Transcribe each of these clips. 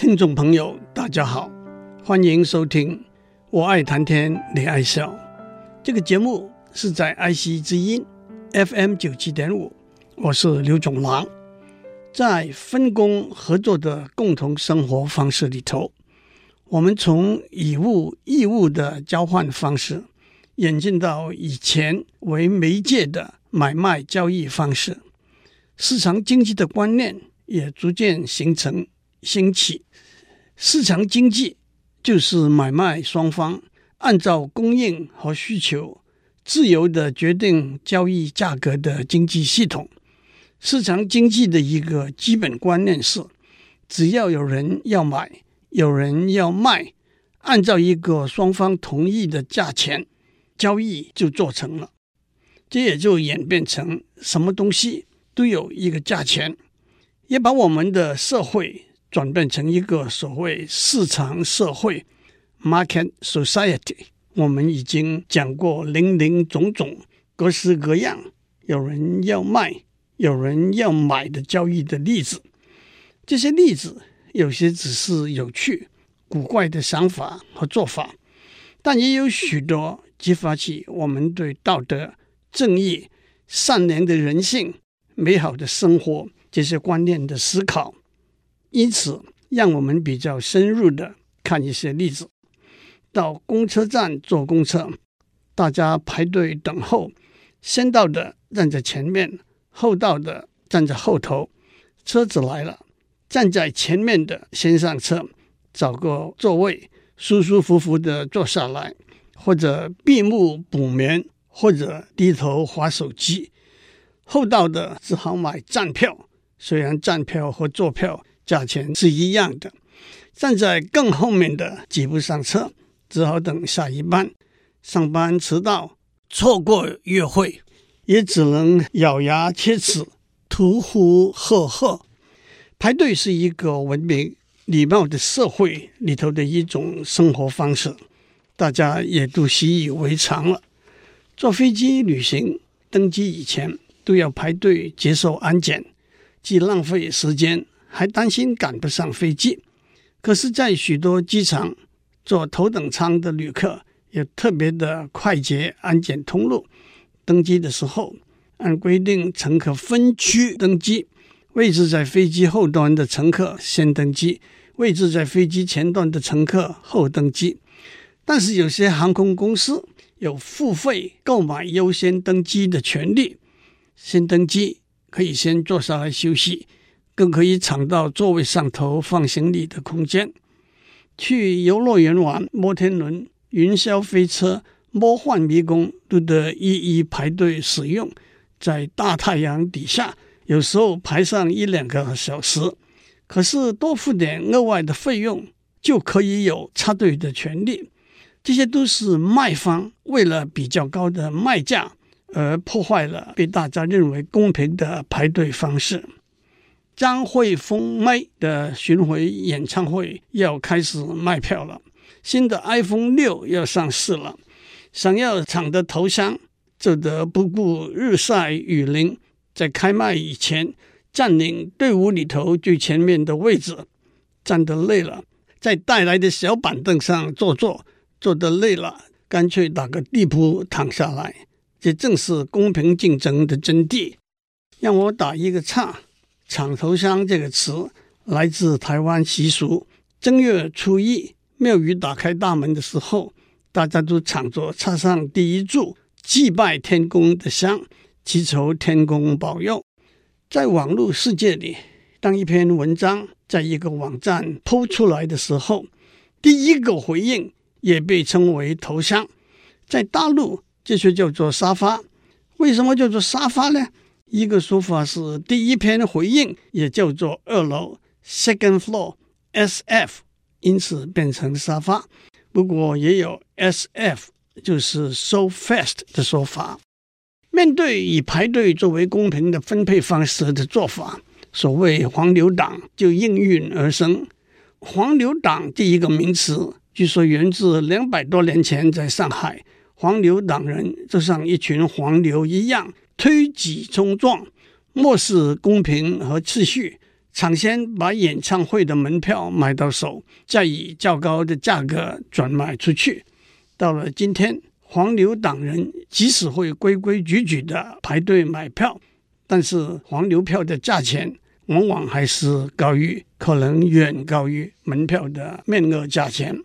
听众朋友，大家好，欢迎收听《我爱谈天，你爱笑》这个节目是在爱惜之音 FM 九七点五，我是刘总郎。在分工合作的共同生活方式里头，我们从以物易物的交换方式，演进到以钱为媒介的买卖交易方式，市场经济的观念也逐渐形成兴起。市场经济就是买卖双方按照供应和需求自由地决定交易价格的经济系统。市场经济的一个基本观念是：只要有人要买，有人要卖，按照一个双方同意的价钱，交易就做成了。这也就演变成什么东西都有一个价钱，也把我们的社会转变成一个所谓市场社会 （market society）。我们已经讲过林林总总、各式各样，有人要卖。有人要买的交易的例子，这些例子有些只是有趣、古怪的想法和做法，但也有许多激发起我们对道德、正义、善良的人性、美好的生活这些观念的思考。因此，让我们比较深入的看一些例子。到公车站坐公车，大家排队等候，先到的站在前面。后到的站在后头，车子来了，站在前面的先上车，找个座位，舒舒服服的坐下来，或者闭目补眠，或者低头划手机。后到的只好买站票，虽然站票和坐票价钱是一样的。站在更后面的挤不上车，只好等下一班。上班迟到，错过约会。也只能咬牙切齿，屠呼喝喝。排队是一个文明礼貌的社会里头的一种生活方式，大家也都习以为常了。坐飞机旅行，登机以前都要排队接受安检，既浪费时间，还担心赶不上飞机。可是，在许多机场，坐头等舱的旅客有特别的快捷安检通路。登机的时候，按规定，乘客分区登机，位置在飞机后端的乘客先登机，位置在飞机前端的乘客后登机。但是有些航空公司有付费购买优先登机的权利，先登机可以先坐下来休息，更可以抢到座位上头放行李的空间。去游乐园玩摩天轮、云霄飞车。魔幻迷宫都得一一排队使用，在大太阳底下，有时候排上一两个小时。可是多付点额外的费用，就可以有插队的权利。这些都是卖方为了比较高的卖价而破坏了被大家认为公平的排队方式。张惠妹妹的巡回演唱会要开始卖票了，新的 iPhone 六要上市了。想要抢得头香，就得不顾日晒雨淋，在开卖以前占领队伍里头最前面的位置。站得累了，在带来的小板凳上坐坐；坐得累了，干脆打个地铺躺下来。这正是公平竞争的真谛。让我打一个岔，“抢头香”这个词来自台湾习俗。正月初一，庙宇打开大门的时候。大家都抢着插上第一炷祭拜天公的香，祈求天公保佑。在网络世界里，当一篇文章在一个网站抛出来的时候，第一个回应也被称为头香。在大陆，这就叫做沙发。为什么叫做沙发呢？一个说法是第一篇回应也叫做二楼 （second floor，SF），因此变成沙发。不过也有 SF，就是 so fast 的说法。面对以排队作为公平的分配方式的做法，所谓黄牛党就应运而生。黄牛党第一个名词，据说源自两百多年前在上海，黄牛党人就像一群黄牛一样推挤冲撞，漠视公平和秩序，抢先把演唱会的门票买到手，再以较高的价格转卖出去。到了今天，黄牛党人即使会规规矩矩的排队买票，但是黄牛票的价钱往往还是高于，可能远高于门票的面额价钱。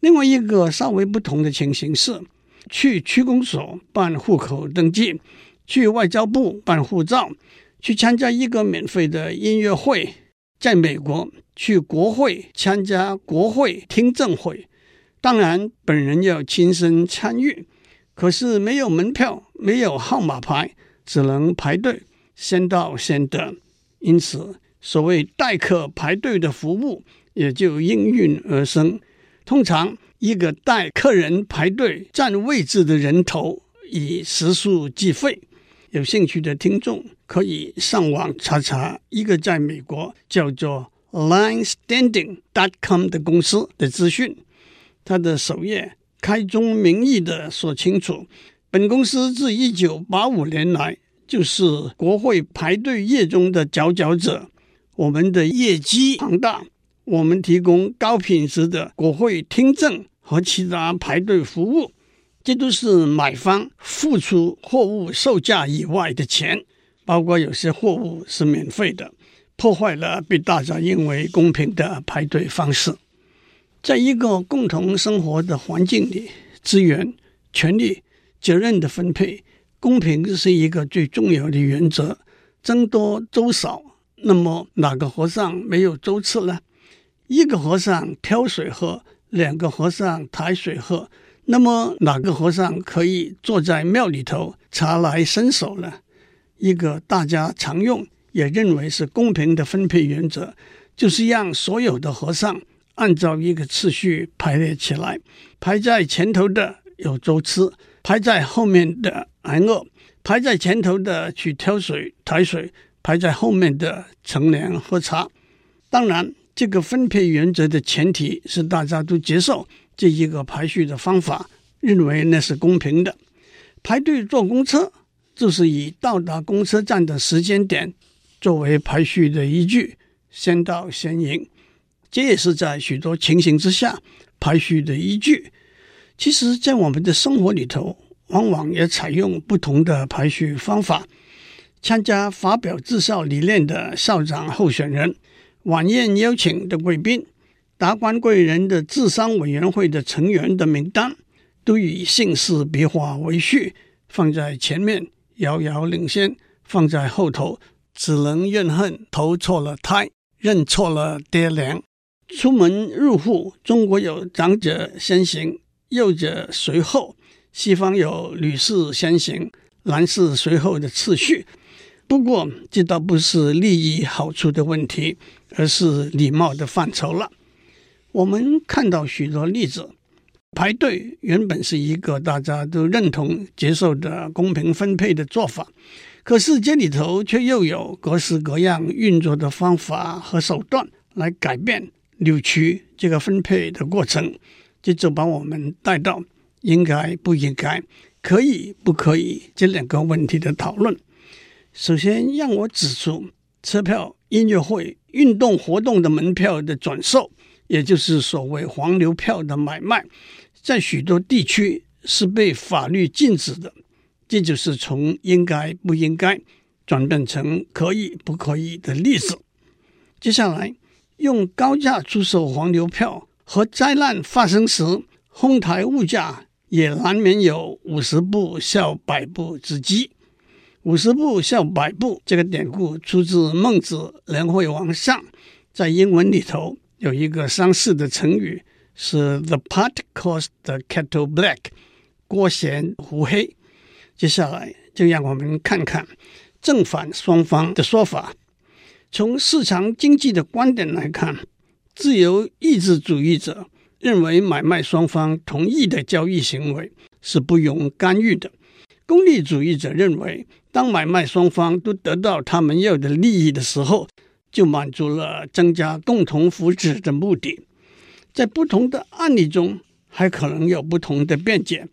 另外一个稍微不同的情形是，去区公所办户口登记，去外交部办护照。去参加一个免费的音乐会，在美国去国会参加国会听证会，当然本人要亲身参与，可是没有门票，没有号码牌，只能排队，先到先得。因此，所谓代客排队的服务也就应运而生。通常，一个代客人排队占位置的人头以时数计费。有兴趣的听众可以上网查查一个在美国叫做 LineStanding.com 的公司的资讯。它的首页开宗明义的说清楚，本公司自一九八五年来就是国会排队业中的佼佼者。我们的业绩庞大，我们提供高品质的国会听证和其他排队服务。这都是买方付出货物售价以外的钱，包括有些货物是免费的，破坏了被大家认为公平的排队方式。在一个共同生活的环境里，资源、权力、责任的分配，公平是一个最重要的原则。僧多粥少，那么哪个和尚没有粥吃呢？一个和尚挑水喝，两个和尚抬水喝。那么哪个和尚可以坐在庙里头茶来伸手呢？一个大家常用也认为是公平的分配原则，就是让所有的和尚按照一个次序排列起来，排在前头的有粥吃，排在后面的挨饿，排在前头的去挑水抬水，排在后面的乘凉喝茶。当然，这个分配原则的前提是大家都接受。这一个排序的方法，认为那是公平的。排队坐公车，就是以到达公车站的时间点作为排序的依据，先到先赢。这也是在许多情形之下排序的依据。其实，在我们的生活里头，往往也采用不同的排序方法。参加发表至少理念的校长候选人，晚宴邀请的贵宾。达官贵人的智商委员会的成员的名单，都以姓氏笔画为序，放在前面遥遥领先，放在后头只能怨恨投错了胎，认错了爹娘。出门入户，中国有长者先行，幼者随后；西方有女士先行，男士随后的次序。不过，这倒不是利益好处的问题，而是礼貌的范畴了。我们看到许多例子，排队原本是一个大家都认同接受的公平分配的做法，可是这里头却又有各式各样运作的方法和手段来改变、扭曲这个分配的过程，这就把我们带到应该不应该、可以不可以这两个问题的讨论。首先，让我指出，车票、音乐会、运动活动的门票的转售。也就是所谓黄牛票的买卖，在许多地区是被法律禁止的。这就是从应该不应该转变成可以不可以的例子。接下来，用高价出售黄牛票和灾难发生时哄抬物价，也难免有五十步笑百步之机。五十步笑百步这个典故出自《孟子·廉惠王上》，在英文里头。有一个相似的成语是 “the pot calls the kettle black”，锅咸壶黑。接下来就让我们看看正反双方的说法。从市场经济的观点来看，自由意志主义者认为买卖双方同意的交易行为是不容干预的；功利主义者认为，当买卖双方都得到他们要的利益的时候，就满足了增加共同福祉的目的。在不同的案例中，还可能有不同的辩解。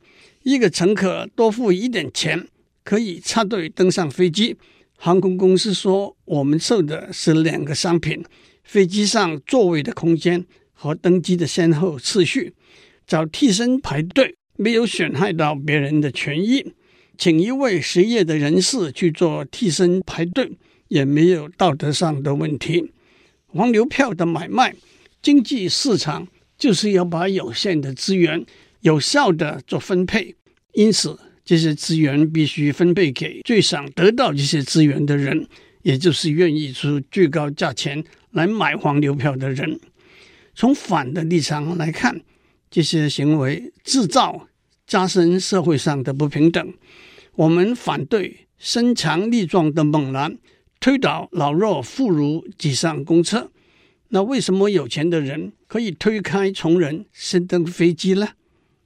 一个乘客多付一点钱，可以插队登上飞机；航空公司说，我们售的是两个商品：飞机上座位的空间和登机的先后次序。找替身排队没有损害到别人的权益，请一位失业的人士去做替身排队也没有道德上的问题。黄牛票的买卖，经济市场就是要把有限的资源有效地做分配，因此这些资源必须分配给最想得到这些资源的人，也就是愿意出最高价钱来买黄牛票的人。从反的立场来看，这些行为制造加深社会上的不平等。我们反对身强力壮的猛男推倒老弱妇孺挤上公车。那为什么有钱的人可以推开穷人升登飞机呢？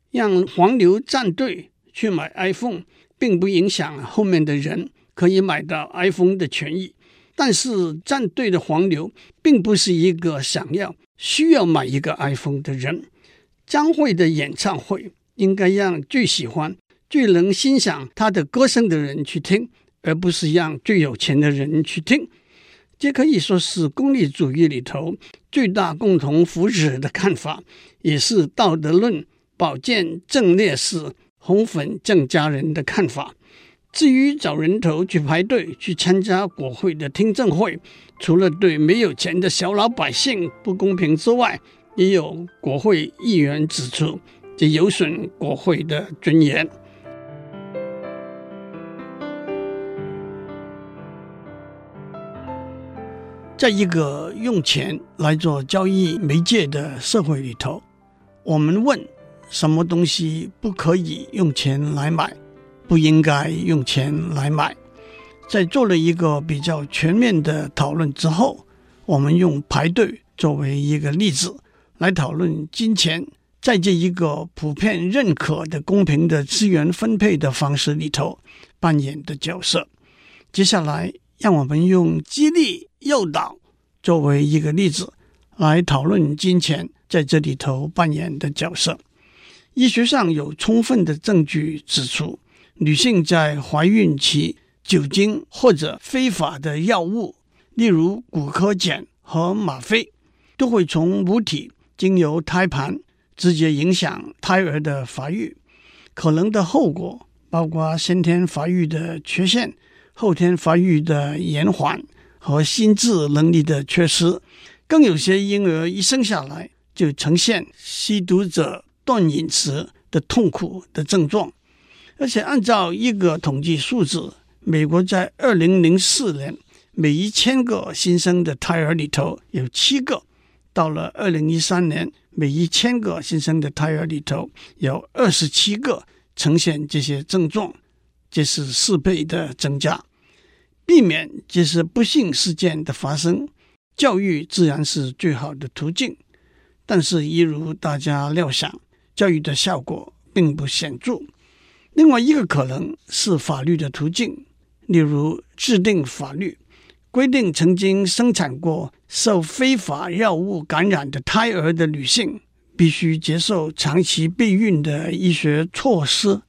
让黄牛站队去买 iPhone，并不影响后面的人可以买到 iPhone 的权益。但是站队的黄牛并不是一个想要需要买一个 iPhone 的人。张惠的演唱会应该让最喜欢、最能欣赏他的歌声的人去听，而不是让最有钱的人去听。这可以说是功利主义里头最大共同福祉的看法，也是道德论保健正烈士红粉郑家人的看法。至于找人头去排队去参加国会的听证会，除了对没有钱的小老百姓不公平之外，也有国会议员指出，这有损国会的尊严。在一个用钱来做交易媒介的社会里头，我们问什么东西不可以用钱来买，不应该用钱来买。在做了一个比较全面的讨论之后，我们用排队作为一个例子。来讨论金钱在这一个普遍认可的公平的资源分配的方式里头扮演的角色。接下来，让我们用激励诱导作为一个例子来讨论金钱在这里头扮演的角色。医学上有充分的证据指出，女性在怀孕期酒精或者非法的药物，例如骨科碱和吗啡，都会从母体。经由胎盘直接影响胎儿的发育，可能的后果包括先天发育的缺陷、后天发育的延缓和心智能力的缺失。更有些婴儿一生下来就呈现吸毒者断饮食的痛苦的症状。而且按照一个统计数字，美国在二零零四年每一千个新生的胎儿里头有七个。到了二零一三年，每一千个新生的胎儿里头有二十七个呈现这些症状，这是四倍的增加。避免这是不幸事件的发生，教育自然是最好的途径。但是，一如大家料想，教育的效果并不显著。另外一个可能是法律的途径，例如制定法律。规定曾经生产过受非法药物感染的胎儿的女性必须接受长期备孕的医学措施，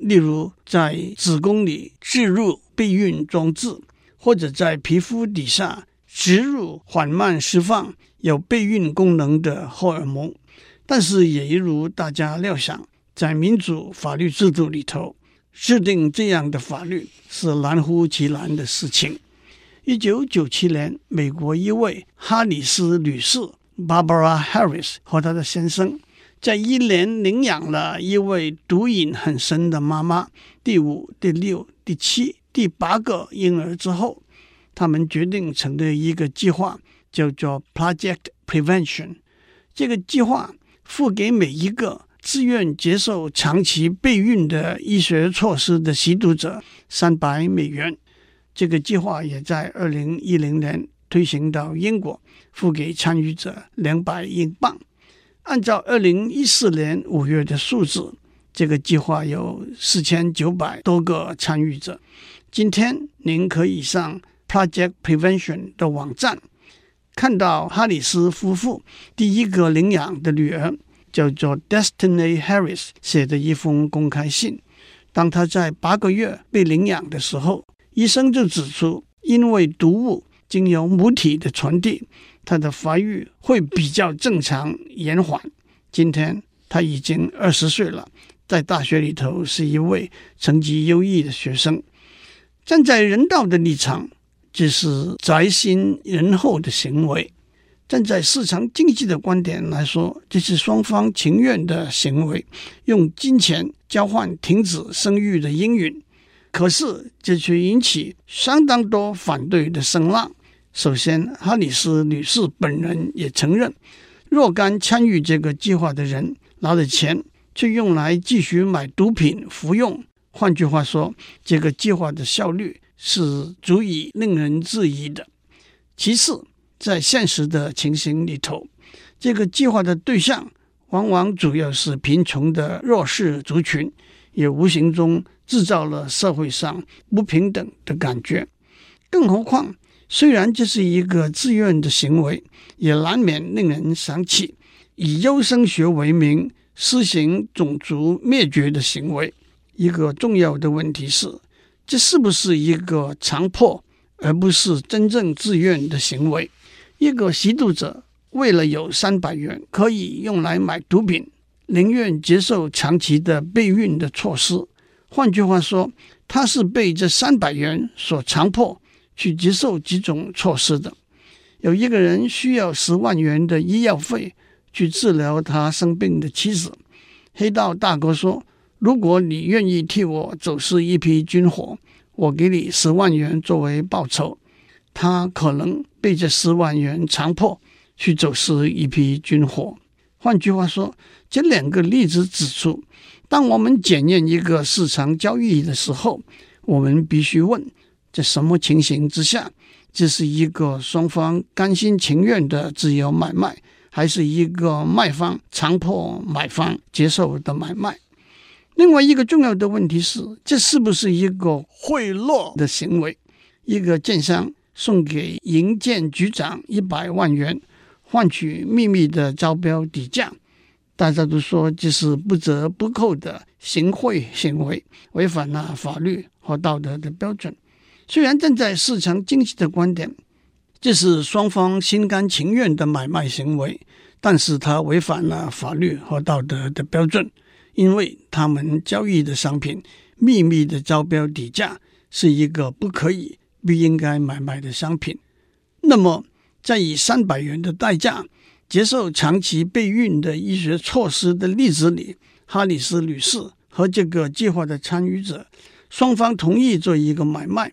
例如在子宫里置入备孕装置，或者在皮肤底下植入缓慢释放有备孕功能的荷尔蒙。但是，也一如大家料想，在民主法律制度里头，制定这样的法律是难乎其难的事情。一九九七年，美国一位哈里斯女士 （Barbara Harris） 和她的先生，在一连领养了一位毒瘾很深的妈妈第五、第六、第七、第八个婴儿之后，他们决定成立一个计划，叫做 Project Prevention。这个计划付给每一个自愿接受长期备孕的医学措施的吸毒者三百美元。这个计划也在二零一零年推行到英国，付给参与者两百英镑。按照二零一四年五月的数字，这个计划有四千九百多个参与者。今天您可以上 Project Prevention 的网站，看到哈里斯夫妇第一个领养的女儿叫做 Destiny Harris 写的一封公开信。当她在八个月被领养的时候，医生就指出，因为毒物经由母体的传递，他的发育会比较正常延缓。今天他已经二十岁了，在大学里头是一位成绩优异的学生。站在人道的立场，这是宅心仁厚的行为；站在市场经济的观点来说，这是双方情愿的行为，用金钱交换停止生育的应允。可是这却引起相当多反对的声浪。首先，哈里斯女士本人也承认，若干参与这个计划的人拿的钱却用来继续买毒品服用。换句话说，这个计划的效率是足以令人质疑的。其次，在现实的情形里头，这个计划的对象往往主要是贫穷的弱势族群，也无形中制造了社会上不平等的感觉。更何况，虽然这是一个自愿的行为，也难免令人想起以优生学为名施行种族灭绝的行为。一个重要的问题是，这是不是一个强迫而不是真正自愿的行为？一个吸毒者为了有三百元可以用来买毒品，宁愿接受长期的备孕的措施。换句话说，他是被这三百元所强迫去接受几种措施的。有一个人需要十万元的医药费去治疗他生病的妻子，黑道大哥说。如果你愿意替我走私一批军火，我给你十万元作为报酬。他可能被这十万元强迫去走私一批军火。换句话说，这两个例子指出，当我们检验一个市场交易的时候，我们必须问：在什么情形之下，这是一个双方甘心情愿的自由买卖，还是一个卖方强迫买方接受的买卖？另外一个重要的问题是，这是不是一个贿赂的行为？一个建商送给营建局长一百万元，换取秘密的招标底价，大家都说这是不折不扣的行贿行为，违反了法律和道德的标准。虽然站在市场经济的观点，这是双方心甘情愿的买卖行为，但是它违反了法律和道德的标准。因为他们交易的商品秘密的招标底价是一个不可以、不应该买卖的商品。那么，在以三百元的代价接受长期备孕的医学措施的例子里，哈里斯女士和这个计划的参与者双方同意做一个买卖。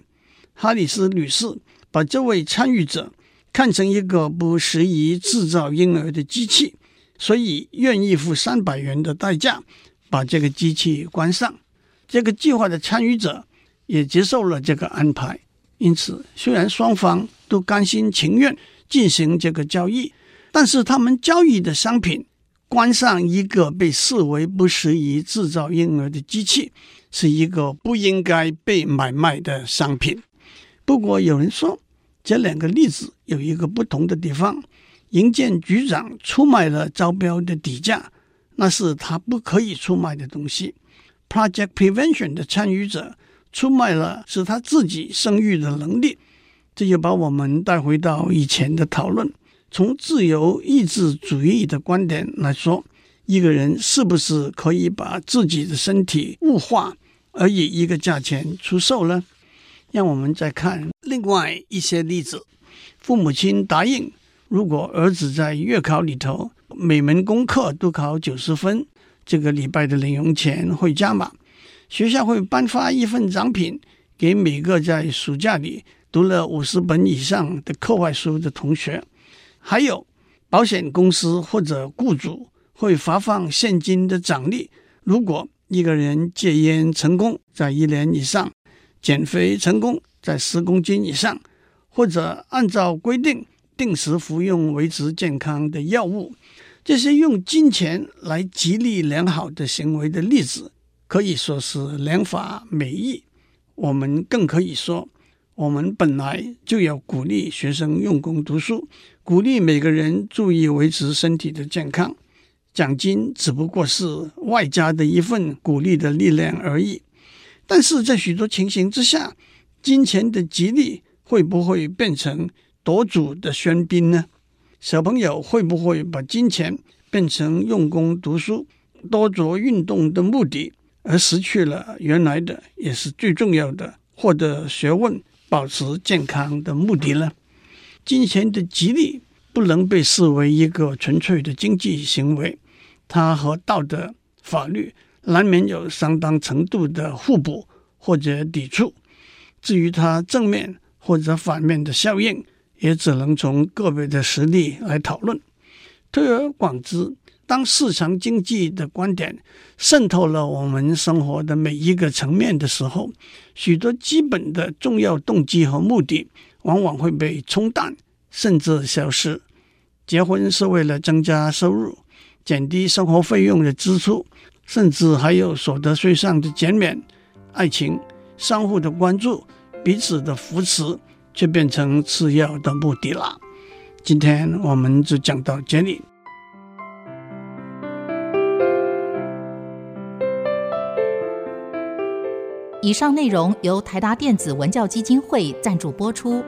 哈里斯女士把这位参与者看成一个不适宜制造婴儿的机器，所以愿意付三百元的代价。把这个机器关上，这个计划的参与者也接受了这个安排。因此，虽然双方都甘心情愿进行这个交易，但是他们交易的商品关上一个被视为不适宜制造婴儿的机器，是一个不应该被买卖的商品。不过，有人说这两个例子有一个不同的地方：营建局长出卖了招标的底价。那是他不可以出卖的东西。Project Prevention 的参与者出卖了是他自己生育的能力。这就把我们带回到以前的讨论。从自由意志主义的观点来说，一个人是不是可以把自己的身体物化，而以一个价钱出售呢？让我们再看另外一些例子。父母亲答应，如果儿子在月考里头，每门功课都考九十分，这个礼拜的零用钱会加码。学校会颁发一份奖品给每个在暑假里读了五十本以上的课外书的同学。还有，保险公司或者雇主会发放现金的奖励。如果一个人戒烟成功，在一年以上；减肥成功，在十公斤以上；或者按照规定定时服用维持健康的药物。这些用金钱来激励良好的行为的例子，可以说是良法美意。我们更可以说，我们本来就要鼓励学生用功读书，鼓励每个人注意维持身体的健康。奖金只不过是外加的一份鼓励的力量而已。但是在许多情形之下，金钱的激励会不会变成夺主的喧宾呢？小朋友会不会把金钱变成用功读书、多做运动的目的，而失去了原来的也是最重要的获得学问、保持健康的目的呢？金钱的激励不能被视为一个纯粹的经济行为，它和道德、法律难免有相当程度的互补或者抵触。至于它正面或者反面的效应，也只能从个别的实例来讨论。推而广之，当市场经济的观点渗透了我们生活的每一个层面的时候，许多基本的重要动机和目的往往会被冲淡，甚至消失。结婚是为了增加收入，减低生活费用的支出，甚至还有所得税上的减免。爱情，相互的关注。彼此的扶持，却变成次要的目的了。今天我们就讲到这里。以上内容由台达电子文教基金会赞助播出。